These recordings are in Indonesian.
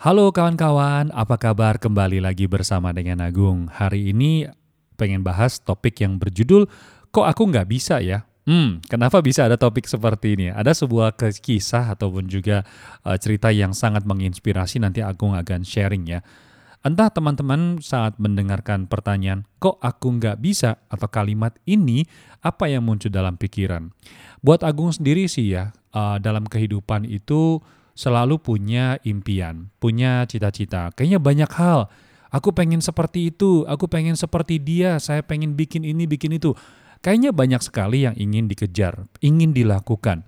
Halo kawan-kawan, apa kabar? Kembali lagi bersama dengan Agung. Hari ini pengen bahas topik yang berjudul Kok aku nggak bisa ya? Hmm, kenapa bisa ada topik seperti ini? Ada sebuah kisah ataupun juga uh, cerita yang sangat menginspirasi nanti Agung akan sharing ya. Entah teman-teman saat mendengarkan pertanyaan, kok aku nggak bisa atau kalimat ini, apa yang muncul dalam pikiran? Buat Agung sendiri sih ya, uh, dalam kehidupan itu selalu punya impian, punya cita-cita. Kayaknya banyak hal. Aku pengen seperti itu, aku pengen seperti dia, saya pengen bikin ini, bikin itu. Kayaknya banyak sekali yang ingin dikejar, ingin dilakukan.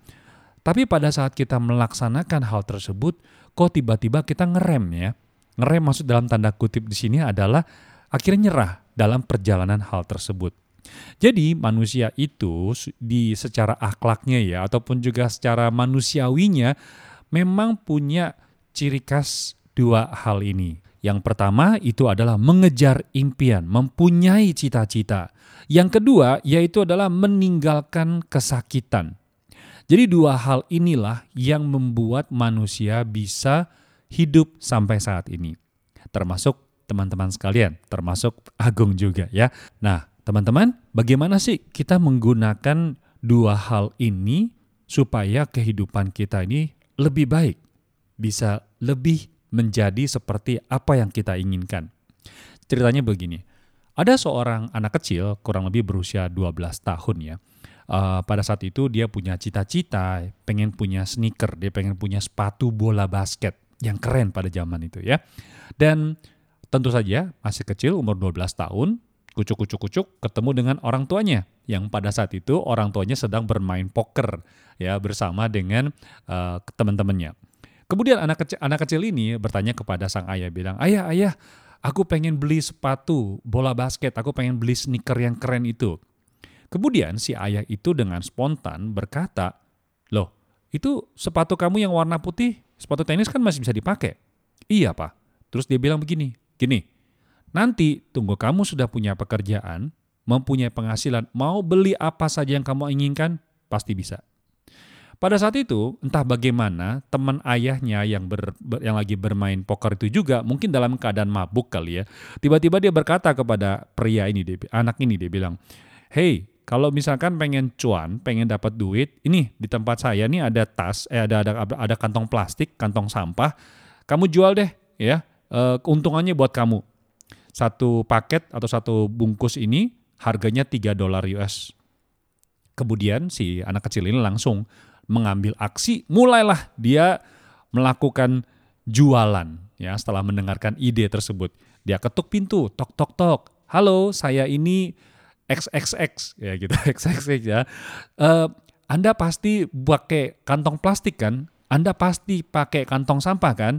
Tapi pada saat kita melaksanakan hal tersebut, kok tiba-tiba kita ngerem ya Ngerem maksud dalam tanda kutip di sini adalah akhirnya nyerah dalam perjalanan hal tersebut. Jadi manusia itu di secara akhlaknya ya ataupun juga secara manusiawinya memang punya ciri khas dua hal ini. Yang pertama itu adalah mengejar impian, mempunyai cita-cita. Yang kedua yaitu adalah meninggalkan kesakitan. Jadi dua hal inilah yang membuat manusia bisa hidup sampai saat ini. Termasuk teman-teman sekalian, termasuk Agung juga ya. Nah, teman-teman, bagaimana sih kita menggunakan dua hal ini supaya kehidupan kita ini lebih baik, bisa lebih menjadi seperti apa yang kita inginkan. Ceritanya begini, ada seorang anak kecil kurang lebih berusia 12 tahun ya. Uh, pada saat itu dia punya cita-cita, pengen punya sneaker, dia pengen punya sepatu bola basket yang keren pada zaman itu ya. Dan tentu saja masih kecil umur 12 tahun, kucuk-kucuk-kucuk ketemu dengan orang tuanya yang pada saat itu orang tuanya sedang bermain poker ya bersama dengan uh, teman-temannya. Kemudian anak kecil, anak kecil ini bertanya kepada sang ayah bilang, "Ayah, ayah, aku pengen beli sepatu bola basket, aku pengen beli sneaker yang keren itu." Kemudian si ayah itu dengan spontan berkata, "Loh, itu sepatu kamu yang warna putih sepatu tenis kan masih bisa dipakai. Iya pak. Terus dia bilang begini, gini, nanti tunggu kamu sudah punya pekerjaan, mempunyai penghasilan, mau beli apa saja yang kamu inginkan, pasti bisa. Pada saat itu, entah bagaimana teman ayahnya yang ber, yang lagi bermain poker itu juga mungkin dalam keadaan mabuk kali ya. Tiba-tiba dia berkata kepada pria ini, dia, anak ini dia bilang, "Hey, kalau misalkan pengen cuan, pengen dapat duit, ini di tempat saya nih ada tas, eh ada ada ada kantong plastik, kantong sampah. Kamu jual deh, ya. E, keuntungannya buat kamu. Satu paket atau satu bungkus ini harganya 3 dolar US. Kemudian si anak kecil ini langsung mengambil aksi, mulailah dia melakukan jualan ya setelah mendengarkan ide tersebut. Dia ketuk pintu, tok tok tok. Halo, saya ini XXX ya gitu XXX ya. Uh, anda pasti pakai kantong plastik kan? Anda pasti pakai kantong sampah kan?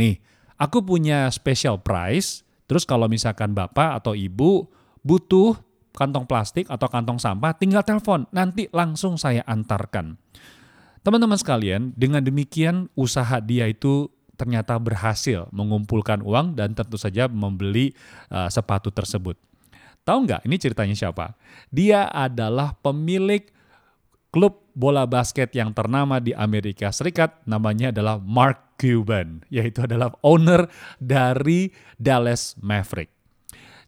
Nih, aku punya special price. Terus kalau misalkan bapak atau ibu butuh kantong plastik atau kantong sampah, tinggal telepon. Nanti langsung saya antarkan. Teman-teman sekalian, dengan demikian usaha dia itu ternyata berhasil mengumpulkan uang dan tentu saja membeli uh, sepatu tersebut. Tahu nggak ini ceritanya siapa? Dia adalah pemilik klub bola basket yang ternama di Amerika Serikat, namanya adalah Mark Cuban, yaitu adalah owner dari Dallas Maverick.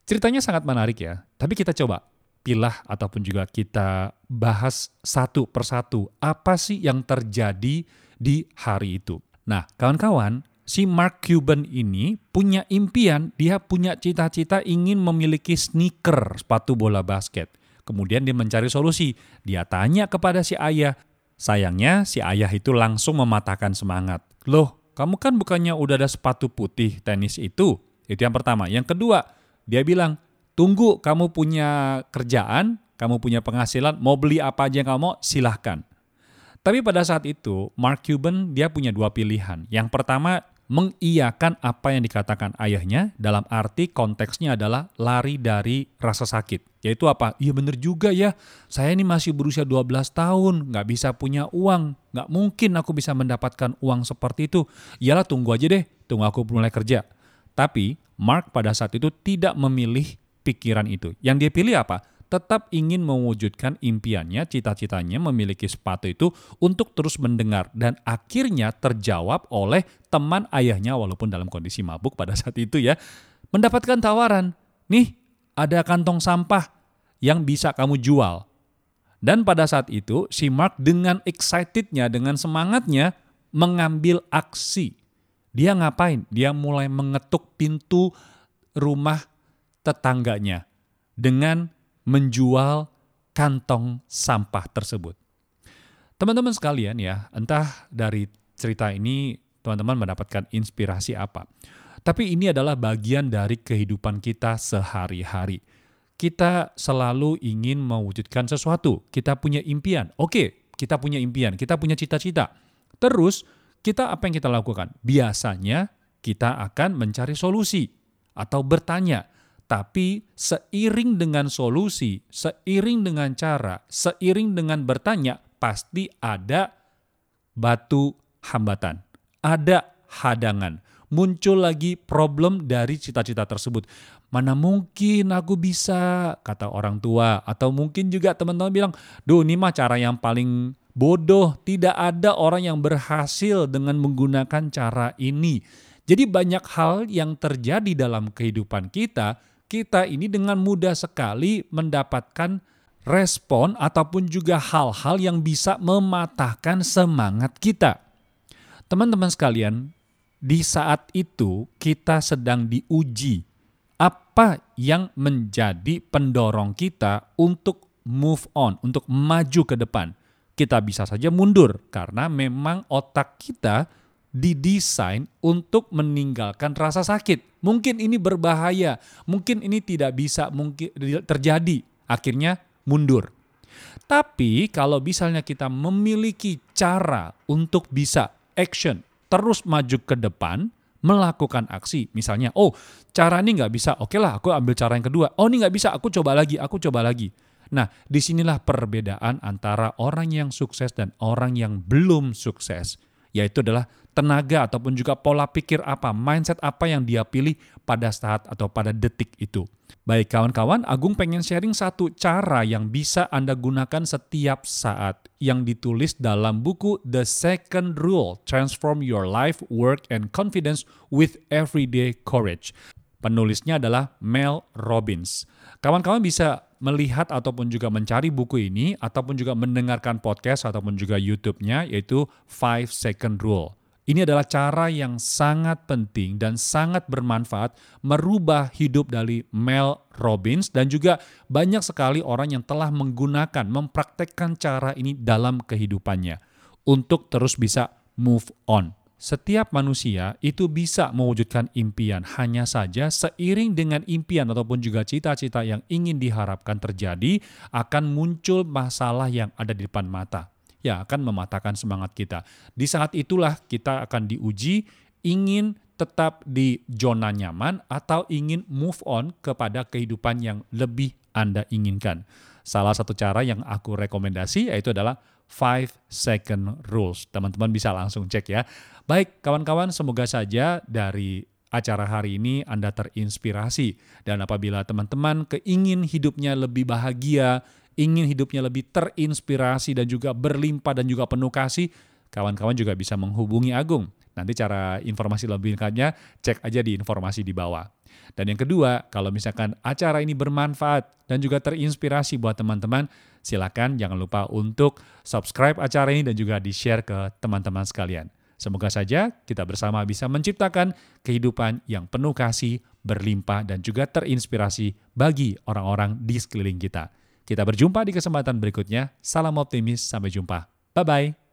Ceritanya sangat menarik ya, tapi kita coba pilah ataupun juga kita bahas satu persatu apa sih yang terjadi di hari itu. Nah, kawan-kawan, si Mark Cuban ini punya impian, dia punya cita-cita ingin memiliki sneaker sepatu bola basket. Kemudian dia mencari solusi. Dia tanya kepada si ayah. Sayangnya si ayah itu langsung mematahkan semangat. Loh, kamu kan bukannya udah ada sepatu putih tenis itu? Itu yang pertama. Yang kedua, dia bilang, tunggu kamu punya kerjaan, kamu punya penghasilan, mau beli apa aja yang kamu silahkan. Tapi pada saat itu, Mark Cuban dia punya dua pilihan. Yang pertama, mengiyakan apa yang dikatakan ayahnya dalam arti konteksnya adalah lari dari rasa sakit. Yaitu apa? Iya bener juga ya, saya ini masih berusia 12 tahun, nggak bisa punya uang, nggak mungkin aku bisa mendapatkan uang seperti itu. Iyalah tunggu aja deh, tunggu aku mulai kerja. Tapi Mark pada saat itu tidak memilih pikiran itu. Yang dia pilih apa? Tetap ingin mewujudkan impiannya, cita-citanya memiliki sepatu itu untuk terus mendengar dan akhirnya terjawab oleh teman ayahnya walaupun dalam kondisi mabuk pada saat itu ya. Mendapatkan tawaran, nih ada kantong sampah yang bisa kamu jual. Dan pada saat itu si Mark dengan excitednya, dengan semangatnya mengambil aksi. Dia ngapain? Dia mulai mengetuk pintu rumah tetangganya dengan menjual kantong sampah tersebut. Teman-teman sekalian ya, entah dari cerita ini teman-teman mendapatkan inspirasi apa. Tapi ini adalah bagian dari kehidupan kita sehari-hari. Kita selalu ingin mewujudkan sesuatu. Kita punya impian. Oke, kita punya impian, kita punya cita-cita. Terus kita apa yang kita lakukan? Biasanya kita akan mencari solusi atau bertanya. Tapi seiring dengan solusi, seiring dengan cara, seiring dengan bertanya, pasti ada batu hambatan, ada hadangan, muncul lagi problem dari cita-cita tersebut. Mana mungkin aku bisa, kata orang tua, atau mungkin juga teman-teman bilang, duh ini mah cara yang paling bodoh, tidak ada orang yang berhasil dengan menggunakan cara ini. Jadi banyak hal yang terjadi dalam kehidupan kita, kita ini dengan mudah sekali mendapatkan respon ataupun juga hal-hal yang bisa mematahkan semangat kita. Teman-teman sekalian, di saat itu kita sedang diuji apa yang menjadi pendorong kita untuk move on, untuk maju ke depan. Kita bisa saja mundur karena memang otak kita didesain untuk meninggalkan rasa sakit. Mungkin ini berbahaya, mungkin ini tidak bisa mungkin terjadi. Akhirnya mundur. Tapi kalau misalnya kita memiliki cara untuk bisa action, terus maju ke depan, melakukan aksi. Misalnya, oh cara ini nggak bisa, oke lah aku ambil cara yang kedua. Oh ini nggak bisa, aku coba lagi, aku coba lagi. Nah, di sinilah perbedaan antara orang yang sukses dan orang yang belum sukses yaitu adalah tenaga ataupun juga pola pikir apa, mindset apa yang dia pilih pada saat atau pada detik itu. Baik kawan-kawan, Agung pengen sharing satu cara yang bisa Anda gunakan setiap saat yang ditulis dalam buku The Second Rule, Transform Your Life, Work, and Confidence with Everyday Courage. Penulisnya adalah Mel Robbins. Kawan-kawan bisa melihat ataupun juga mencari buku ini ataupun juga mendengarkan podcast ataupun juga YouTube-nya yaitu 5 second rule. Ini adalah cara yang sangat penting dan sangat bermanfaat merubah hidup dari Mel Robbins dan juga banyak sekali orang yang telah menggunakan, mempraktekkan cara ini dalam kehidupannya untuk terus bisa move on. Setiap manusia itu bisa mewujudkan impian, hanya saja seiring dengan impian ataupun juga cita-cita yang ingin diharapkan terjadi, akan muncul masalah yang ada di depan mata, yang akan mematahkan semangat kita. Di saat itulah kita akan diuji ingin tetap di zona nyaman atau ingin move on kepada kehidupan yang lebih Anda inginkan. Salah satu cara yang aku rekomendasi yaitu adalah 5 second rules. Teman-teman bisa langsung cek ya. Baik, kawan-kawan, semoga saja dari acara hari ini Anda terinspirasi. Dan apabila teman-teman keingin hidupnya lebih bahagia, ingin hidupnya lebih terinspirasi dan juga berlimpah dan juga penuh kasih, kawan-kawan juga bisa menghubungi Agung. Nanti cara informasi lebih lengkapnya cek aja di informasi di bawah. Dan yang kedua, kalau misalkan acara ini bermanfaat dan juga terinspirasi buat teman-teman, silakan jangan lupa untuk subscribe acara ini dan juga di-share ke teman-teman sekalian. Semoga saja kita bersama bisa menciptakan kehidupan yang penuh kasih, berlimpah, dan juga terinspirasi bagi orang-orang di sekeliling kita. Kita berjumpa di kesempatan berikutnya. Salam optimis, sampai jumpa. Bye-bye.